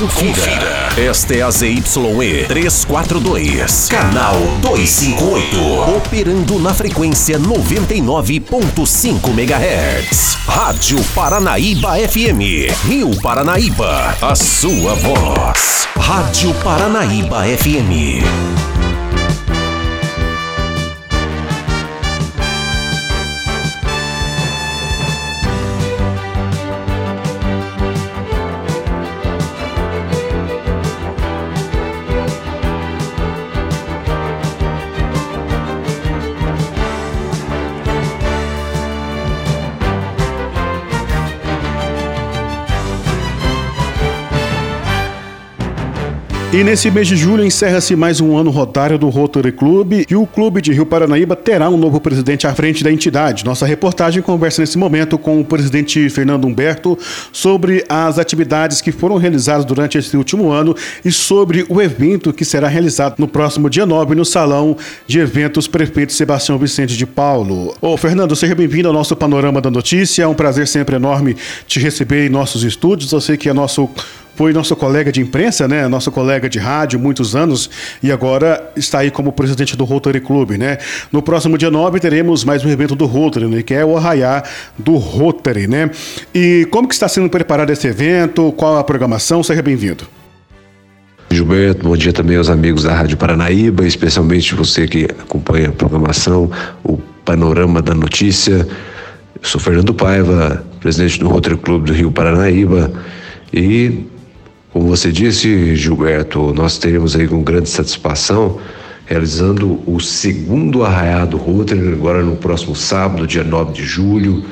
Confira. Esta é a ZYE 342, canal 258. Operando na frequência 99.5 MHz. Rádio Paranaíba FM. Rio Paranaíba. A sua voz. Rádio Paranaíba FM. E nesse mês de julho encerra-se mais um ano rotário do Rotary Club e o Clube de Rio Paranaíba terá um novo presidente à frente da entidade. Nossa reportagem conversa nesse momento com o presidente Fernando Humberto sobre as atividades que foram realizadas durante esse último ano e sobre o evento que será realizado no próximo dia 9 no Salão de Eventos Prefeito Sebastião Vicente de Paulo. Ô Fernando, seja bem-vindo ao nosso Panorama da Notícia. É um prazer sempre enorme te receber em nossos estúdios. Eu sei que é nosso foi nosso colega de imprensa, né? Nosso colega de rádio muitos anos e agora está aí como presidente do Rotary Club, né? No próximo dia 9 teremos mais um evento do Rotary, né? que é o Arraiá do Rotary, né? E como que está sendo preparado esse evento? Qual a programação? Seja bem-vindo. Gilberto, bom dia também aos amigos da Rádio Paranaíba, especialmente você que acompanha a programação, o Panorama da Notícia. Eu sou Fernando Paiva, presidente do Rotary Clube do Rio Paranaíba e como você disse, Gilberto, nós teremos aí com grande satisfação realizando o segundo arraiado Rotary agora no próximo sábado, dia 9 de julho,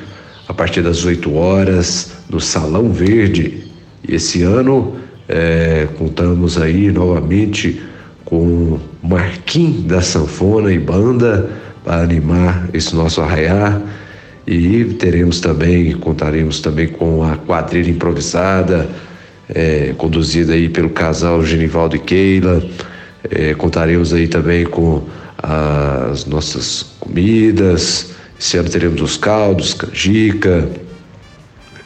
a partir das 8 horas, no Salão Verde. E esse ano é, contamos aí novamente com Marquim da Sanfona e Banda para animar esse nosso arraiar. E teremos também, contaremos também com a quadrilha improvisada, é, conduzida aí pelo casal Genivaldo e Keila. É, contaremos aí também com as nossas comidas. Esse ano teremos os caldos, canjica.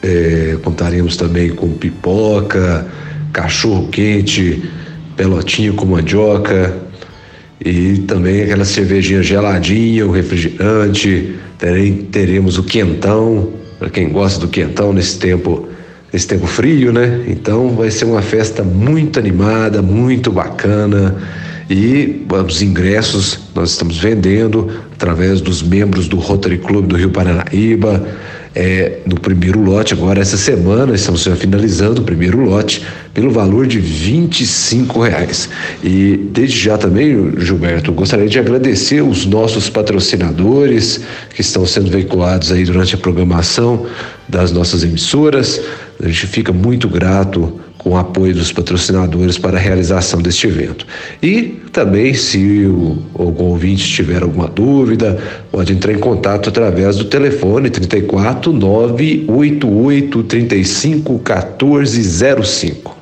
É, contaremos também com pipoca, cachorro quente, pelotinho com mandioca e também aquela cervejinha geladinha, o refrigerante. teremos o quentão, para quem gosta do quentão nesse tempo esse tempo frio, né? Então vai ser uma festa muito animada, muito bacana. E os ingressos nós estamos vendendo através dos membros do Rotary Club do Rio Paranaíba é, no primeiro lote, agora essa semana, estamos finalizando o primeiro lote, pelo valor de 25 reais. E desde já também, Gilberto, gostaria de agradecer os nossos patrocinadores que estão sendo veiculados aí durante a programação das nossas emissoras. A gente fica muito grato com o apoio dos patrocinadores para a realização deste evento. E também, se o, algum ouvinte tiver alguma dúvida, pode entrar em contato através do telefone 34 988 35 1405.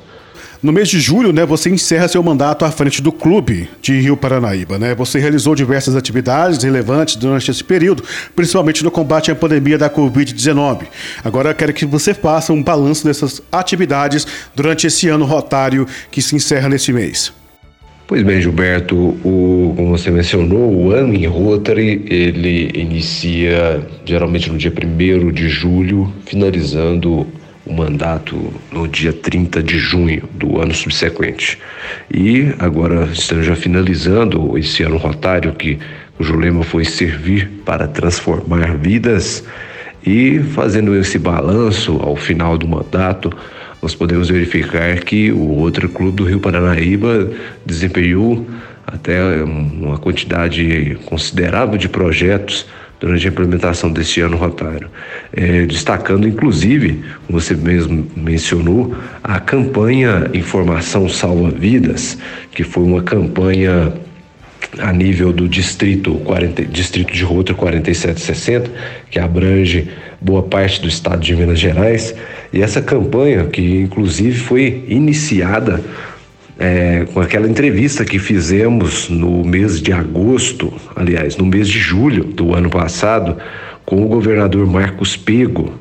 No mês de julho, né, você encerra seu mandato à frente do clube de Rio Paranaíba, né? Você realizou diversas atividades relevantes durante esse período, principalmente no combate à pandemia da Covid-19. Agora eu quero que você faça um balanço dessas atividades durante esse ano rotário que se encerra nesse mês. Pois bem, Gilberto, o, como você mencionou, o ano em Rotary, ele inicia geralmente no dia 1 de julho, finalizando o mandato no dia 30 de junho do ano subsequente. E agora estamos já finalizando esse ano rotário que cujo lema foi servir para transformar vidas e fazendo esse balanço ao final do mandato, nós podemos verificar que o outro clube do Rio Paranaíba desempenhou até uma quantidade considerável de projetos durante a implementação deste ano rotário. É, destacando, inclusive, você mesmo mencionou, a campanha Informação Salva Vidas, que foi uma campanha a nível do distrito 40, distrito de Rota 4760, que abrange boa parte do estado de Minas Gerais, e essa campanha que inclusive foi iniciada é, com aquela entrevista que fizemos no mês de agosto, aliás, no mês de julho do ano passado, com o governador Marcos Pego,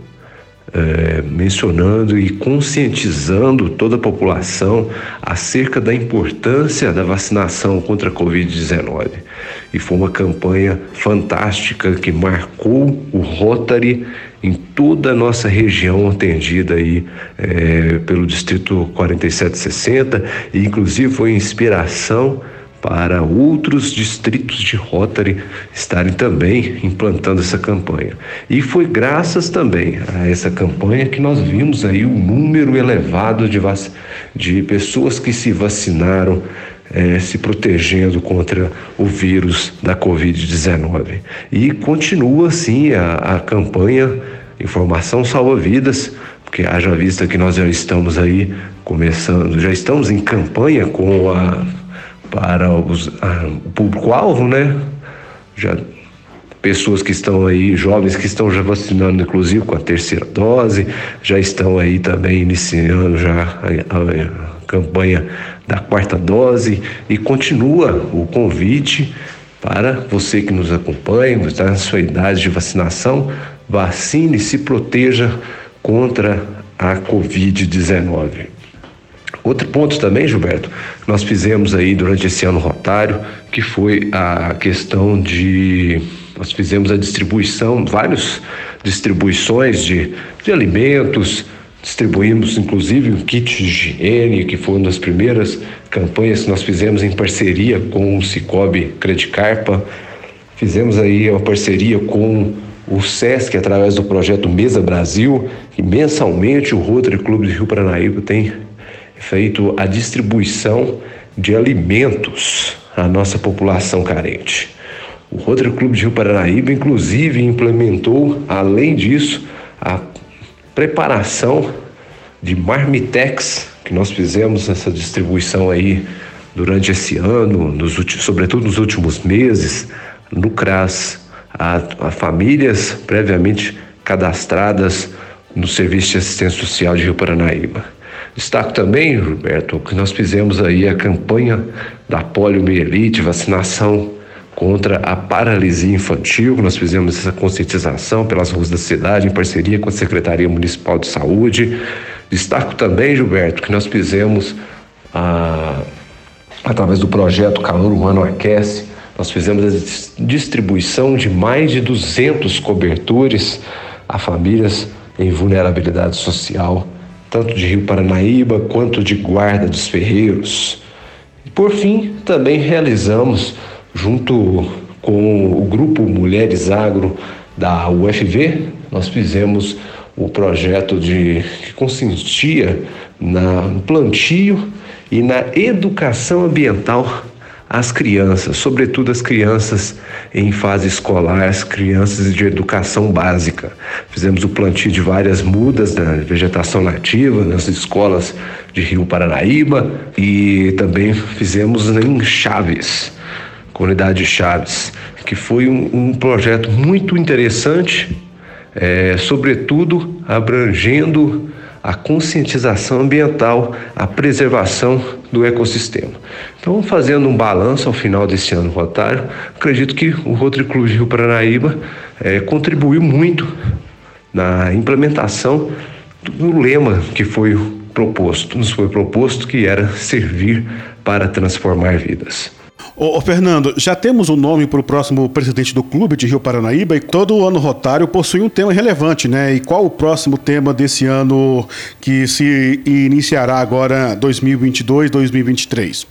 é, mencionando e conscientizando toda a população acerca da importância da vacinação contra a Covid-19. E foi uma campanha fantástica que marcou o Rotary em toda a nossa região atendida aí é, pelo Distrito 4760 e inclusive foi inspiração para outros distritos de Rotary estarem também implantando essa campanha. E foi graças também a essa campanha que nós vimos aí um número elevado de, de pessoas que se vacinaram é, se protegendo contra o vírus da Covid-19. E continua assim a, a campanha Informação Salva Vidas, porque haja vista que nós já estamos aí começando, já estamos em campanha com a para os, a, o público-alvo, né? Já pessoas que estão aí, jovens que estão já vacinando, inclusive com a terceira dose, já estão aí também iniciando já a, a, a campanha da quarta dose e continua o convite para você que nos acompanha, está na sua idade de vacinação, vacine e se proteja contra a Covid-19. Outro ponto também, Gilberto, nós fizemos aí durante esse ano rotário, que foi a questão de nós fizemos a distribuição, várias distribuições de, de alimentos, distribuímos inclusive um kit de higiene, que foi uma das primeiras campanhas que nós fizemos em parceria com o Cicobi Credicarpa. Fizemos aí uma parceria com o SESC através do projeto Mesa Brasil, que mensalmente o Rotary Clube de Rio Paranaíba tem feito a distribuição de alimentos à nossa população carente. O Rotary Clube de Rio Paranaíba, inclusive, implementou, além disso, a preparação de marmitex, que nós fizemos essa distribuição aí durante esse ano, nos, sobretudo nos últimos meses, no CRAS, a, a famílias previamente cadastradas no Serviço de Assistência Social de Rio Paranaíba. Destaco também, Roberto, que nós fizemos aí a campanha da poliomielite, vacinação contra a paralisia infantil. Nós fizemos essa conscientização pelas ruas da cidade, em parceria com a Secretaria Municipal de Saúde. Destaco também, Gilberto, que nós fizemos, a, através do projeto Calor Humano Aquece, nós fizemos a distribuição de mais de 200 cobertores a famílias em vulnerabilidade social tanto de Rio Paranaíba quanto de Guarda dos Ferreiros. Por fim, também realizamos, junto com o grupo Mulheres Agro da UFV, nós fizemos o projeto de que consistia na, no plantio e na educação ambiental às crianças, sobretudo as crianças em fase escolar, as crianças de educação básica. Fizemos o plantio de várias mudas da vegetação nativa nas escolas de Rio Paranaíba e também fizemos em Chaves, comunidade Chaves, que foi um, um projeto muito interessante, é, sobretudo abrangendo a conscientização ambiental, a preservação do ecossistema. Então, fazendo um balanço ao final desse ano rotário, acredito que o Rotary Clube de Rio Paranaíba é, contribuiu muito na implementação do lema que foi proposto, nos foi proposto, que era servir para transformar vidas. Ô, ô, Fernando, já temos o um nome para o próximo presidente do clube de Rio Paranaíba e todo ano rotário possui um tema relevante, né? E qual o próximo tema desse ano que se iniciará agora 2022, 2023?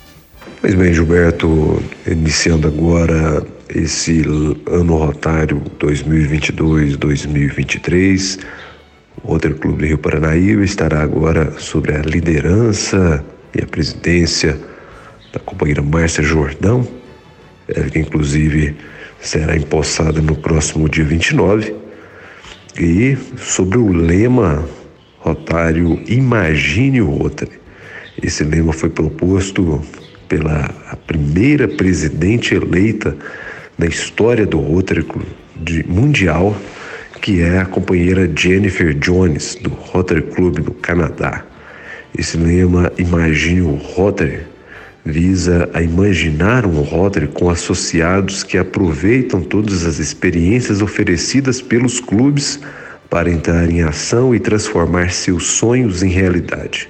Pois bem, Gilberto, iniciando agora esse ano rotário 2022-2023, o Outro Clube de Rio Paranaíba estará agora sobre a liderança e a presidência da companheira Márcia Jordão, que inclusive será empossada no próximo dia 29, e sobre o lema rotário Imagine o Rotary. Esse lema foi proposto pela primeira presidente eleita da história do Rotary Mundial, que é a companheira Jennifer Jones, do Rotary Club do Canadá. Esse lema Imagine o Rotary visa a imaginar um Rotary com associados que aproveitam todas as experiências oferecidas pelos clubes para entrar em ação e transformar seus sonhos em realidade.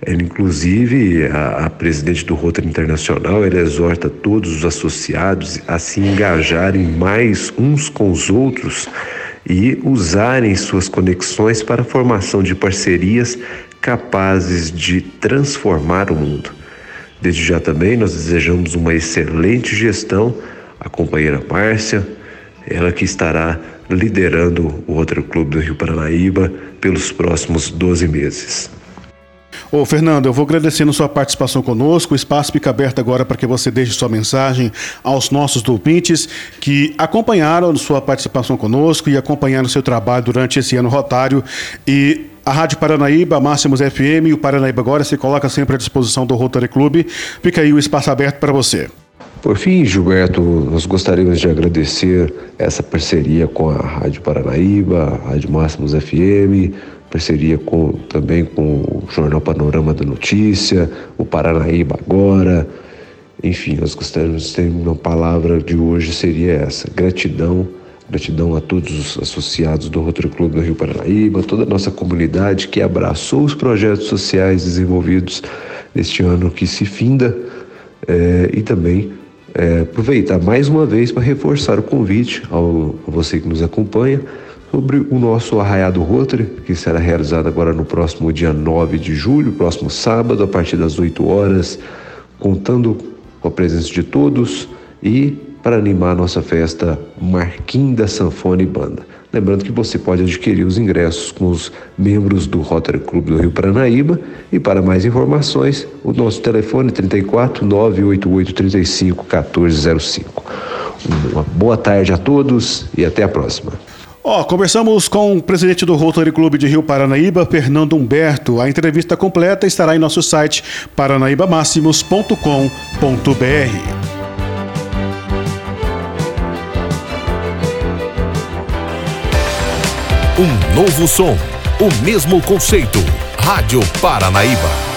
Ela, inclusive, a, a, presidente do Rotary Internacional, ela exorta todos os associados a se engajarem mais uns com os outros e usarem suas conexões para a formação de parcerias capazes de transformar o mundo. Desde já também nós desejamos uma excelente gestão à companheira Márcia, ela que estará liderando o Rotary Clube do Rio Paranaíba pelos próximos 12 meses. Ô, Fernando, eu vou agradecendo sua participação conosco. O espaço fica aberto agora para que você deixe sua mensagem aos nossos ouvintes que acompanharam sua participação conosco e acompanharam seu trabalho durante esse ano rotário. E a Rádio Paranaíba, Máximos FM e o Paranaíba Agora se coloca sempre à disposição do Rotary Clube. Fica aí o espaço aberto para você. Por fim, Gilberto, nós gostaríamos de agradecer essa parceria com a Rádio Paranaíba, a Rádio Máximos FM, parceria com, também com o Jornal Panorama da Notícia, o Paranaíba Agora. Enfim, nós gostaríamos de ter uma palavra de hoje seria essa: gratidão. Gratidão a todos os associados do Rotary Clube do Rio Paranaíba, toda a nossa comunidade que abraçou os projetos sociais desenvolvidos neste ano que se finda é, e também é, aproveitar mais uma vez para reforçar o convite ao, a você que nos acompanha sobre o nosso Arraiado Rotary, que será realizado agora no próximo dia 9 de julho, próximo sábado, a partir das 8 horas, contando com a presença de todos e para animar a nossa festa Marquinda Sanfone Banda. Lembrando que você pode adquirir os ingressos com os membros do Rotary Clube do Rio Paranaíba e para mais informações, o nosso telefone 34 988 35 1405. Uma boa tarde a todos e até a próxima. Ó, oh, conversamos com o presidente do Rotary Clube de Rio Paranaíba, Fernando Humberto. A entrevista completa estará em nosso site paranaibamáximos.com.br. novo som, o mesmo conceito. Rádio Paranaíba.